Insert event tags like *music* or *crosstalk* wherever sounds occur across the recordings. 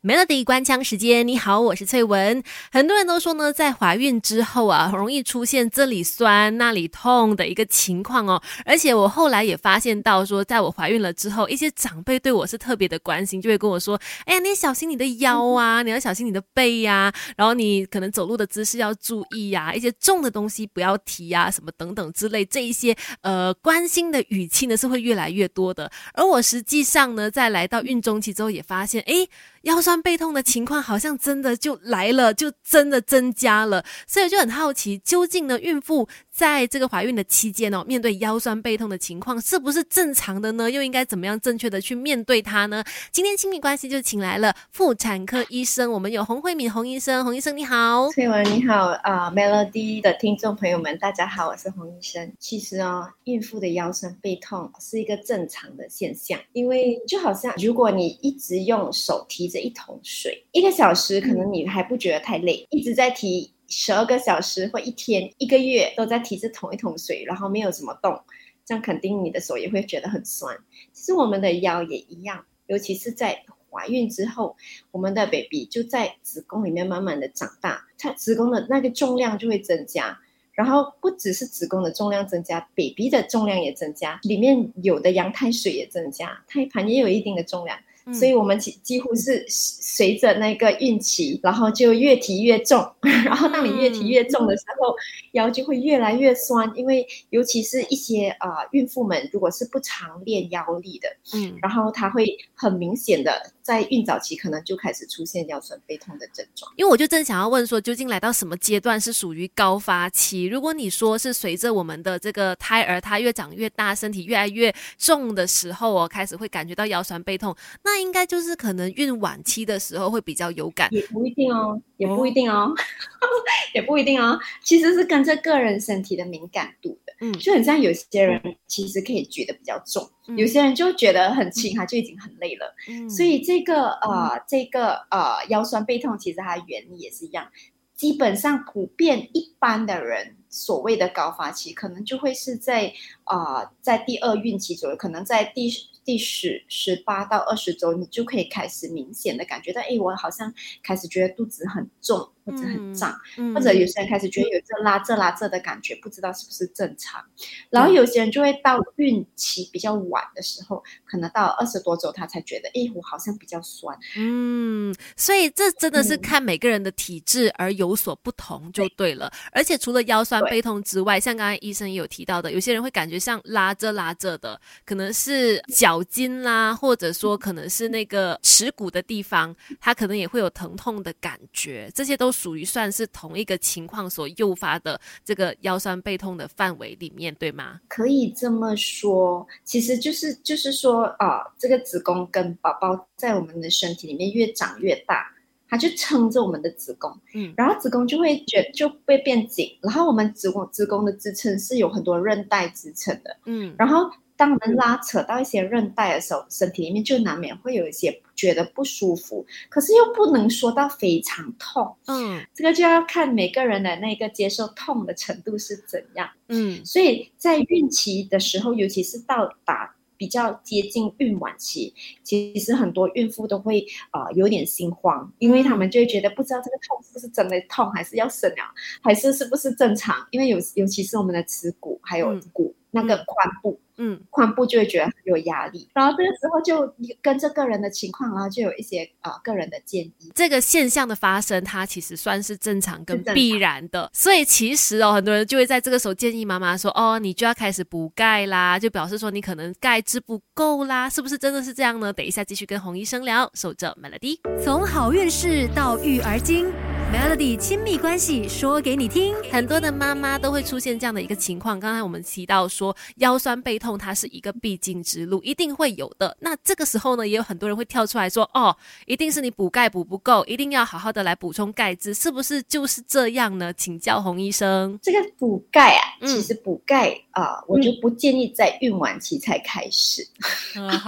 Melody 关枪时间，你好，我是翠文。很多人都说呢，在怀孕之后啊，很容易出现这里酸那里痛的一个情况哦。而且我后来也发现到说，在我怀孕了之后，一些长辈对我是特别的关心，就会跟我说：“哎呀，你小心你的腰啊，你要小心你的背呀，然后你可能走路的姿势要注意呀，一些重的东西不要提呀，什么等等之类，这一些呃关心的语气呢是会越来越多的。而我实际上呢，在来到孕中期之后，也发现，哎。腰酸背痛的情况好像真的就来了，就真的增加了，所以就很好奇，究竟呢，孕妇在这个怀孕的期间哦，面对腰酸背痛的情况是不是正常的呢？又应该怎么样正确的去面对它呢？今天亲密关系就请来了妇产科医生，我们有洪慧敏洪医生，洪医生你好，翠文你好啊，Melody 的听众朋友们大家好，我是洪医生。其实哦，孕妇的腰酸背痛是一个正常的现象，因为就好像如果你一直用手提着。一桶水，一个小时可能你还不觉得太累，一直在提十二个小时或一天、一个月都在提着同一桶水，然后没有怎么动，这样肯定你的手也会觉得很酸。其实我们的腰也一样，尤其是在怀孕之后，我们的 baby 就在子宫里面慢慢的长大，它子宫的那个重量就会增加，然后不只是子宫的重量增加，baby 的重量也增加，里面有的羊胎水也增加，胎盘也有一定的重量。所以，我们几几乎是随着那个孕期，然后就越提越重，*laughs* 然后当你越提越重的时候，腰就会越来越酸。因为尤其是一些啊孕妇们，如果是不常练腰力的，嗯，然后她会很明显的在孕早期可能就开始出现腰酸背痛的症状。因为我就正想要问说，究竟来到什么阶段是属于高发期？如果你说是随着我们的这个胎儿它越长越大，身体越来越重的时候哦，开始会感觉到腰酸背痛，那。应该就是可能孕晚期的时候会比较有感，也不一定哦，也不一定哦，*laughs* 也不一定哦。其实是跟这个人身体的敏感度的，嗯，就很像有些人其实可以举得比较重，有些人就觉得很轻，他就已经很累了。嗯，所以这个呃，这个呃腰酸背痛，其实它原理也是一样。基本上普遍一般的人所谓的高发期，可能就会是在啊，在第二孕期左右，可能在第。第十十八到二十周，你就可以开始明显的感觉到，哎，我好像开始觉得肚子很重。或者很胀，或者有些人开始觉得有这拉这拉这的感觉，不知道是不是正常。然后有些人就会到孕期比较晚的时候，可能到二十多周，他才觉得，哎，我好像比较酸。嗯，所以这真的是看每个人的体质而有所不同就对了。而且除了腰酸背痛之外，像刚才医生也有提到的，有些人会感觉像拉着拉着的，可能是脚筋啦，或者说可能是那个耻骨的地方，他可能也会有疼痛的感觉，这些都。属于算是同一个情况所诱发的这个腰酸背痛的范围里面，对吗？可以这么说，其实就是就是说啊，这个子宫跟宝宝在我们的身体里面越长越大，它就撑着我们的子宫，嗯，然后子宫就会卷就会变紧，然后我们子宫子宫的支撑是有很多韧带支撑的，嗯，然后。当我们拉扯到一些韧带的时候，身体里面就难免会有一些觉得不舒服，可是又不能说到非常痛。嗯，这个就要看每个人的那个接受痛的程度是怎样。嗯，所以在孕期的时候，尤其是到达比较接近孕晚期，其实很多孕妇都会呃有点心慌，因为他们就会觉得不知道这个痛是不是真的痛，还是要生了，还是是不是正常？因为有尤其是我们的耻骨还有骨那个髋部。嗯，髋部就会觉得很有压力，然后这个时候就跟着个人的情况，然后就有一些啊个人的建议。这个现象的发生，它其实算是正常跟必然的，所以其实哦，很多人就会在这个时候建议妈妈说，哦，你就要开始补钙啦，就表示说你可能钙质不够啦，是不是真的是这样呢？等一下继续跟洪医生聊，守着 Melody，从好运事到育儿经。Melody 亲密关系说给你听，很多的妈妈都会出现这样的一个情况。刚才我们提到说腰酸背痛，它是一个必经之路，一定会有的。那这个时候呢，也有很多人会跳出来说：“哦，一定是你补钙补不够，一定要好好的来补充钙质，是不是就是这样呢？”请教洪医生，这个补钙啊，其实补钙啊，我就不建议在孕晚期才开始，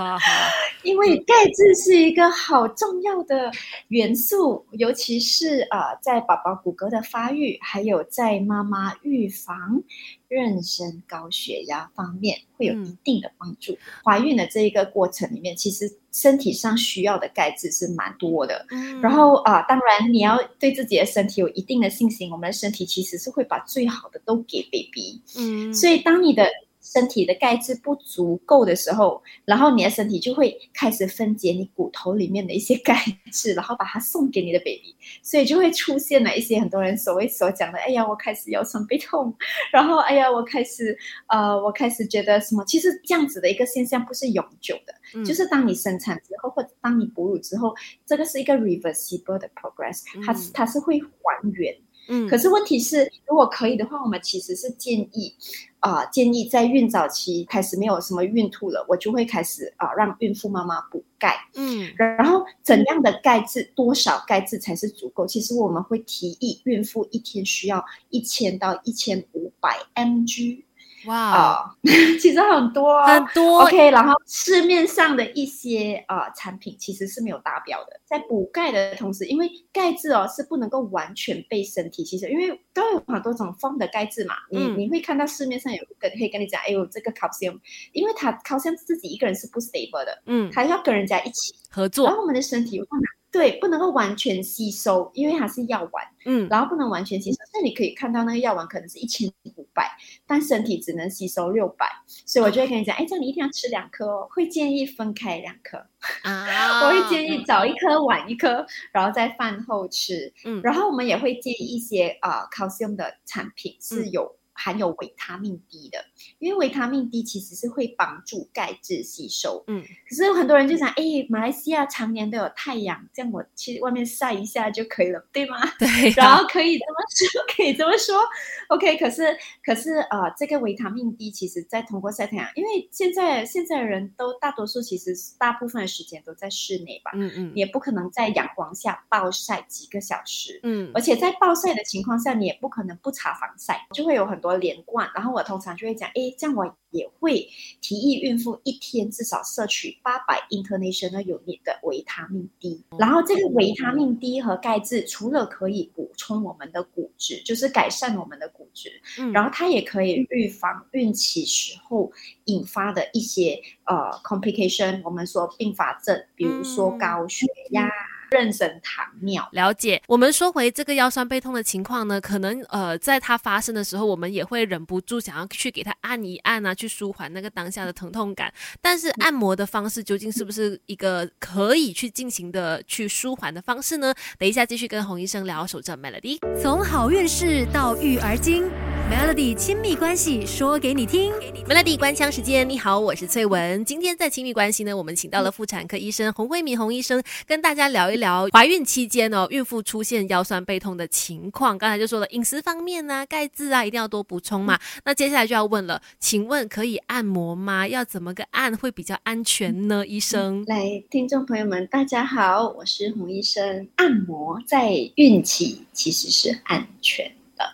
*laughs* 因为钙质是一个好重要的元素，尤其是啊。呃，在宝宝骨骼的发育，还有在妈妈预防妊娠高血压方面会有一定的帮助。怀孕的这一个过程里面，其实身体上需要的钙质是蛮多的。然后啊，当然你要对自己的身体有一定的信心，我们的身体其实是会把最好的都给 baby。嗯，所以当你的。身体的钙质不足够的时候，然后你的身体就会开始分解你骨头里面的一些钙质，然后把它送给你的 baby，所以就会出现了一些很多人所谓所讲的，哎呀，我开始腰酸背痛，然后哎呀，我开始呃，我开始觉得什么？其实这样子的一个现象不是永久的，就是当你生产之后或者当你哺乳之后，这个是一个 reversible 的 progress，它它是会还原。嗯，可是问题是，如果可以的话，我们其实是建议。啊，建议在孕早期开始没有什么孕吐了，我就会开始啊，让孕妇妈妈补钙。嗯，然后怎样的钙质，多少钙质才是足够？其实我们会提议孕妇一天需要一千到一千五百 mg。哇，*laughs* 其实很多很多，OK。然后市面上的一些呃产品其实是没有达标的，在补钙的同时，因为钙质哦是不能够完全被身体吸收，因为都有很多种 form 的钙质嘛。你你会看到市面上有跟可以跟你讲，哎呦这个 calcium，因为它 calcium 自己一个人是不 stable 的，嗯，它要跟人家一起合作，然后我们的身体不能对不能够完全吸收，因为它是药丸，嗯，然后不能完全吸收。那你可以看到那个药丸可能是一千五百。但身体只能吸收六百，所以我就会跟你讲，哎，这样你一定要吃两颗哦，会建议分开两颗啊，*laughs* 我会建议早一颗晚一颗，然后在饭后吃，嗯，然后我们也会建议一些啊，calcium 的产品是有。含有维他命 D 的，因为维他命 D 其实是会帮助钙质吸收。嗯，可是有很多人就想，哎，马来西亚常年都有太阳，这样我去外面晒一下就可以了，对吗？*laughs* 对。然后可以这么说，可以这么说，OK。可是，可是啊，这个维他命 D 其实在通过晒太阳，因为现在现在的人都大多数其实大部分的时间都在室内吧，嗯嗯，也不可能在阳光下暴晒几个小时，嗯，而且在暴晒的情况下，你也不可能不擦防晒，就会有很多。连贯，然后我通常就会讲，哎，这样我也会提议孕妇一天至少摄取八百 international unit 的维他命 D。然后这个维他命 D 和钙质，除了可以补充我们的骨质，就是改善我们的骨质，嗯，然后它也可以预防孕期时候引发的一些呃 complication，我们说并发症，比如说高血压。妊娠糖尿了解。我们说回这个腰酸背痛的情况呢，可能呃，在它发生的时候，我们也会忍不住想要去给它按一按啊，去舒缓那个当下的疼痛感。但是按摩的方式究竟是不是一个可以去进行的去舒缓的方式呢？等一下继续跟洪医生聊。守着 Melody，从好运事到育儿经，Melody 亲密关系说给你听。Melody 关枪时间，你好，我是翠文。今天在亲密关系呢，我们请到了妇产科医生洪慧敏洪医生，跟大家聊一。聊怀孕期间哦，孕妇出现腰酸背痛的情况，刚才就说了饮食方面呢，钙质啊一定要多补充嘛。那接下来就要问了，请问可以按摩吗？要怎么个按会比较安全呢？医生，来，听众朋友们，大家好，我是洪医生。按摩在孕期其实是安全。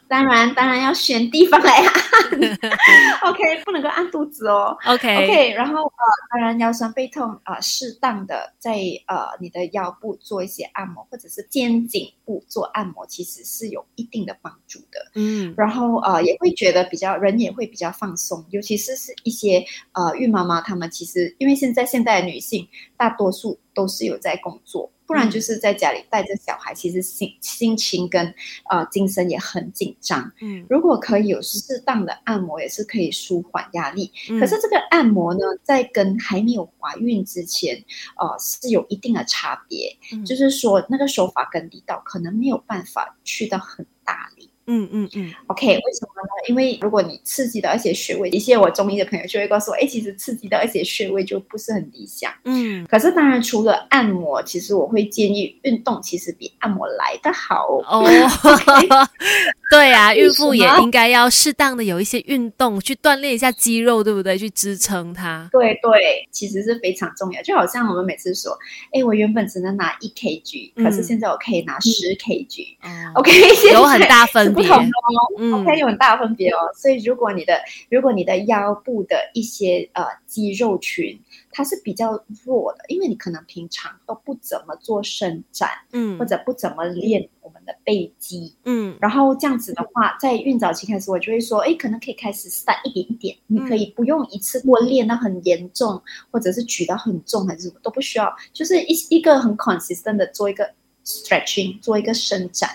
当然，当然要选地方来按，*laughs* OK，不能够按肚子哦，OK，OK，然后呃，当然腰酸背痛啊，适当的在呃你的腰部做一些按摩，或者是肩颈部做按摩，其实是有一定的帮助的，嗯，然后呃也会觉得比较人也会比较放松，尤其是是一些呃孕妈妈，她们其实因为现在现代的女性大多数都是有在工作。不然就是在家里带着小孩，其实心心情跟呃精神也很紧张。嗯，如果可以有适当的按摩，也是可以舒缓压力。可是这个按摩呢，在跟还没有怀孕之前，呃是有一定的差别。就是说那个手法跟力道可能没有办法去到很大力。嗯嗯嗯，OK，为什么呢？因为如果你刺激到一些穴位，一些我中医的朋友就会告诉我，哎，其实刺激到一些穴位就不是很理想。嗯，可是当然除了按摩，其实我会建议运动，其实比按摩来的好哦。*laughs* 对啊，孕妇也应该要适当的有一些运动，去锻炼一下肌肉，对不对？去支撑它。对对，其实是非常重要。就好像我们每次说，哎，我原本只能拿一 kg，可是现在我可以拿十 kg。嗯 OK，有很大分。不同哦，OK，有很大分别哦。所以如果你的如果你的腰部的一些呃肌肉群它是比较弱的，因为你可能平常都不怎么做伸展，嗯，或者不怎么练我们的背肌。嗯。然后这样子的话，在孕早期开始，我就会说，哎，可能可以开始 start 一点一点，你可以不用一次过练到很严重，或者是举到很重，还是什么都不需要，就是一一个很 consistent 的做一个 stretching，做一个伸展，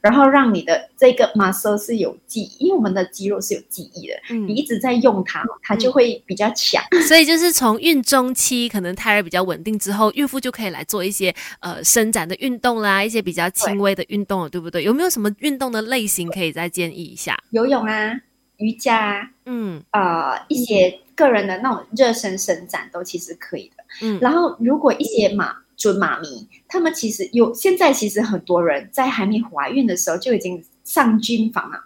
然后让你的这个 muscle 是有记忆，因为我们的肌肉是有记忆的，你嗯，一直在用它，它就会比较强。*laughs* 所以就是从孕中期，可能胎儿比较稳定之后，孕妇就可以来做一些呃伸展的运动啦，一些比较轻微的运动了，对不对？有没有什么运动的类型可以再建议一下？游泳啊，瑜伽啊，嗯呃，一些个人的那种热身伸展都其实可以的。嗯然后，如果一些妈准妈咪，他们其实有现在其实很多人在还没怀孕的时候就已经上军房了，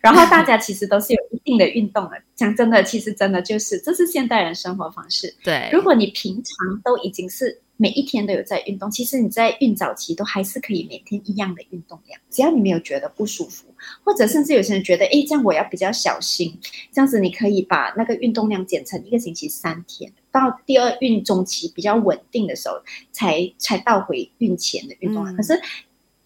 然后大家其实都是有一定的运动的。讲真的，其实真的就是这是现代人生活方式。对，如果你平常都已经是每一天都有在运动，其实你在孕早期都还是可以每天一样的运动量，只要你没有觉得不舒服，或者甚至有些人觉得，哎，这样我要比较小心，这样子你可以把那个运动量减成一个星期三天，到第二孕中期比较稳定的时候，才才倒回孕前的运动量。嗯可是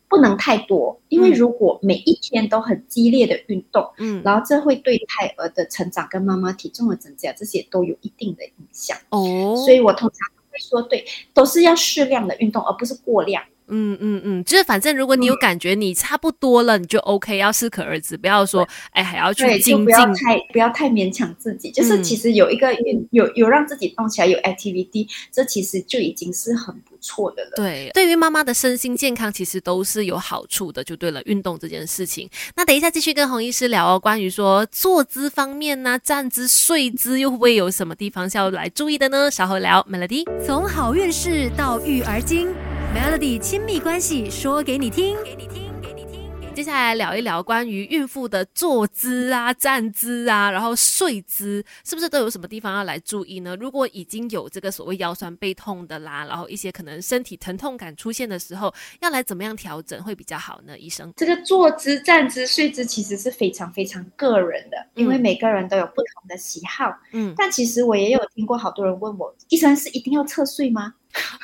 不能太多，因为嗯如果每一天都很激烈的运动，嗯然后这会对胎儿的成长跟妈妈体重的增加，这些都有一定的影响。哦，所以我通常会说，对，都是要适量的运动，而不是过量。嗯嗯嗯，就是反正如果你有感觉你差不多了，你就 OK，要适可而止，不要说哎还要去精不要进。太不要太勉强自己。就是嗯其实有一个运有有让自己动起来，有 activity，这其实就已经是很不错的了。对，对于妈妈的身心健康，其实都是有好处的，就对了。运动这件事情，那等一下继续跟洪医师聊哦，关于说坐姿方面呢、站姿、睡姿，又会不会有什么地方是要来注意的呢？稍后聊，Melody。从好运事到育儿经，Melody 亲密关系说给你听。给你听，给你听。接下来聊一聊关于孕妇的坐姿啊、站姿啊，然后睡姿，是不是都有什么地方要来注意呢？如果已经有这个所谓腰酸背痛的啦，然后一些可能身体疼痛感出现的时候，要来怎么样调整会比较好呢？医生？这个坐姿、站姿、睡姿其实是非常非常个人的，因为嗯每个人都有不同的喜好。嗯，但其实我也有听过好多人问我，医生是一定要侧睡吗？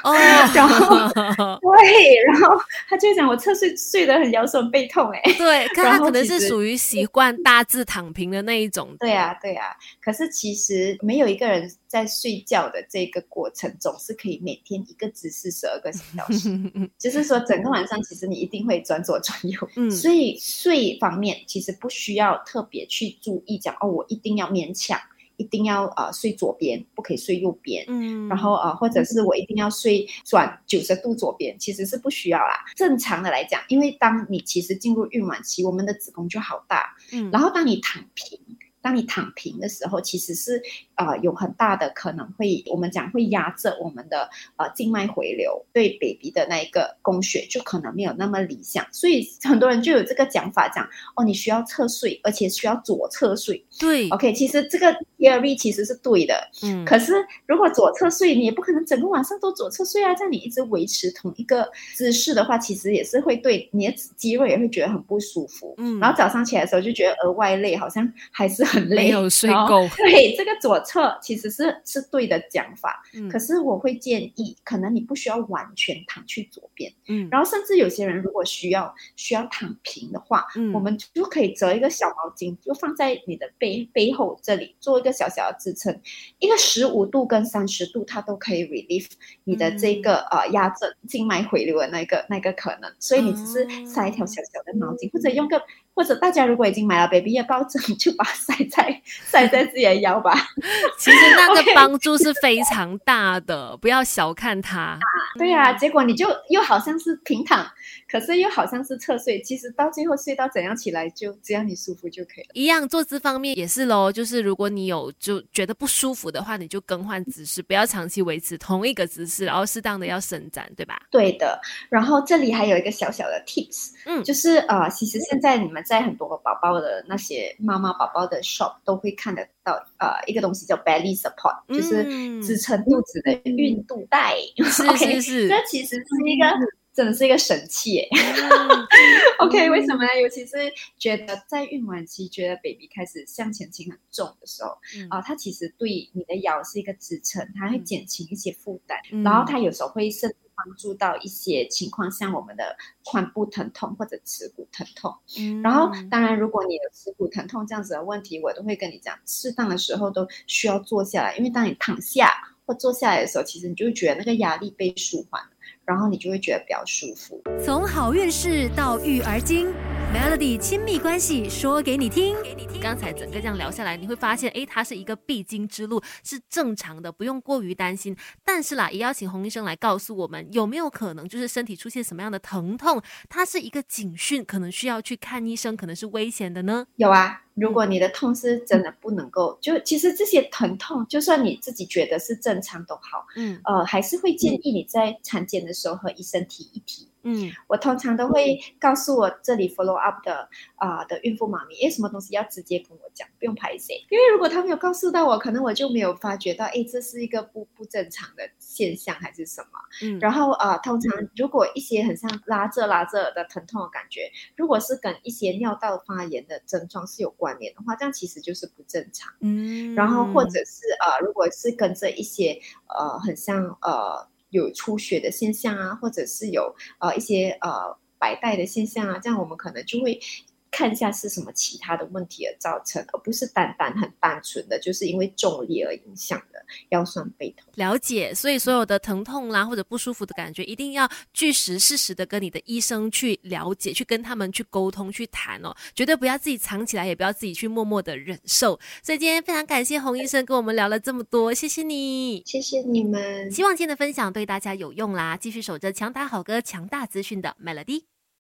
哦，*laughs* 然后 *laughs* 对，然后他就讲我侧睡睡得很腰酸背痛、欸，哎。对，*laughs* 他可能是属于习惯大致躺平的那一种。对啊，对啊。可是其实没有一个人在睡觉的这个过程总是可以每天一个姿势十二个小时，就是说整个晚上其实你一定会转左转右。嗯所以睡方面其实不需要特别去注意讲哦，我一定要勉强，一定要呃睡左边，不可以睡右边。嗯然后呃，或者是我一定要睡转九十度左边，其实是不需要啦。正常的来讲，因为当你其实进入孕晚期，我们的子宫就好大，嗯然后当你躺平，当你躺平的时候，其实是呃有很大的可能会，我们讲会压着我们的呃静脉回流，对 baby 的那一个供血就可能没有那么理想，所以很多人就有这个讲法讲，哦，你需要侧睡，而且需要左侧睡。对，OK，其实这个 theory 其实是对的，嗯，可是如果左侧睡，你也不可能整个晚上都左侧睡啊。这样你一直维持同一个姿势的话，其实也是会对你的肌肉也会觉得很不舒服。嗯然后早上起来的时候就觉得额外累，好像还是很累，没有睡够对，这个左侧其实是是对的讲法，嗯。可是我会建议，可能你不需要完全躺去左边，嗯，然后甚至有些人如果需要需要躺平的话，嗯。我们就可以折一个小毛巾，就放在你的背背后这里，做一个小小的支撑，一个十五度跟三十度，它都可以 relieve 你的这个、嗯呃压着静脉回流的那个那个可能。所以你只是塞一条小小的毛巾，或者用个，或者大家如果已经买了 baby 的抱枕，*laughs* 就把它塞在塞在自己的腰吧。*laughs* 其实那个 *laughs* 帮助是非常大的，不要小看它。对啊，结果你就又好像是平躺，可是又好像是侧睡，其实到最后睡到怎样起来就只要你舒服就可以了。一样坐姿方面也是喽，就是如果你有就觉得不舒服的话，你就更换姿势，不要长期维持同一个姿势，然后适当的要伸展，对吧？对的，然后这里还有一个小小的 tips，嗯就是呃，其实现在你们在很多宝宝的那些妈妈宝宝的 shop 都会看得到呃一个东西叫 belly support，就是嗯支撑肚子的孕肚带。是是 *laughs* 是这其实是一个真的是一个神器耶。*laughs* 嗯 OK，为什么呢？尤其是觉得在孕晚期，觉得 baby 开始向前倾很重的时候嗯啊、它其实对你的腰是一个支撑，它会嗯减轻一些负担。嗯然后它有时候会甚至帮助到一些情况，像我们的髋部疼痛或者耻骨疼痛。嗯然后，当然，如果你有耻骨疼痛这样子的问题，我都会跟你讲，适当的时候都需要坐下来，因为当你躺下或坐下来的时候，其实你就会觉得那个压力被舒缓了，然后你就会觉得比较舒服。从好运事到育儿经，Melody 亲密关系说给你听。刚才整个这样聊下来，你会发现，诶，它是一个必经之路，是正常的，不用过于担心。但是啦，也要请洪医生来告诉我们，有没有可能就是身体出现什么样的疼痛，它是一个警讯，可能需要去看医生，可能是危险的呢？有啊，如果你的痛是真的不能够，就其实这些疼痛，就算你自己觉得是正常都好，嗯呃，还是会建议你在产检的时候和医生提一提。嗯我通常都会告诉我这里 follow up 的啊、的孕妇妈咪，诶，什么东西要直接跟我讲，不用排谁。因为如果他没有告诉到我，可能我就没有发觉到，诶，这是一个不不正常的现象还是什么。嗯，然后呃，通常如果一些很像拉着拉着的疼痛的感觉，如果是跟一些尿道发炎的症状是有关联的话，这样其实就是不正常。嗯，然后或者是呃，如果是跟着一些呃很像呃有出血的现象啊，或者是有呃一些呃白带的现象啊，这样我们可能就会看一下是什么其他的问题而造成，而不是单单很单纯的就是因为重力而影响的腰酸背痛。了解，所以所有的疼痛啦或者不舒服的感觉，一定要据实事实的跟你的医生去了解，去跟他们去沟通去谈哦，绝对不要自己藏起来，也不要自己去默默的忍受。所以今天非常感谢洪医生跟我们聊了这么多，谢谢你。谢谢你们。希望今天的分享对大家有用啦！继续守着强打好歌、强大资讯的 Melody。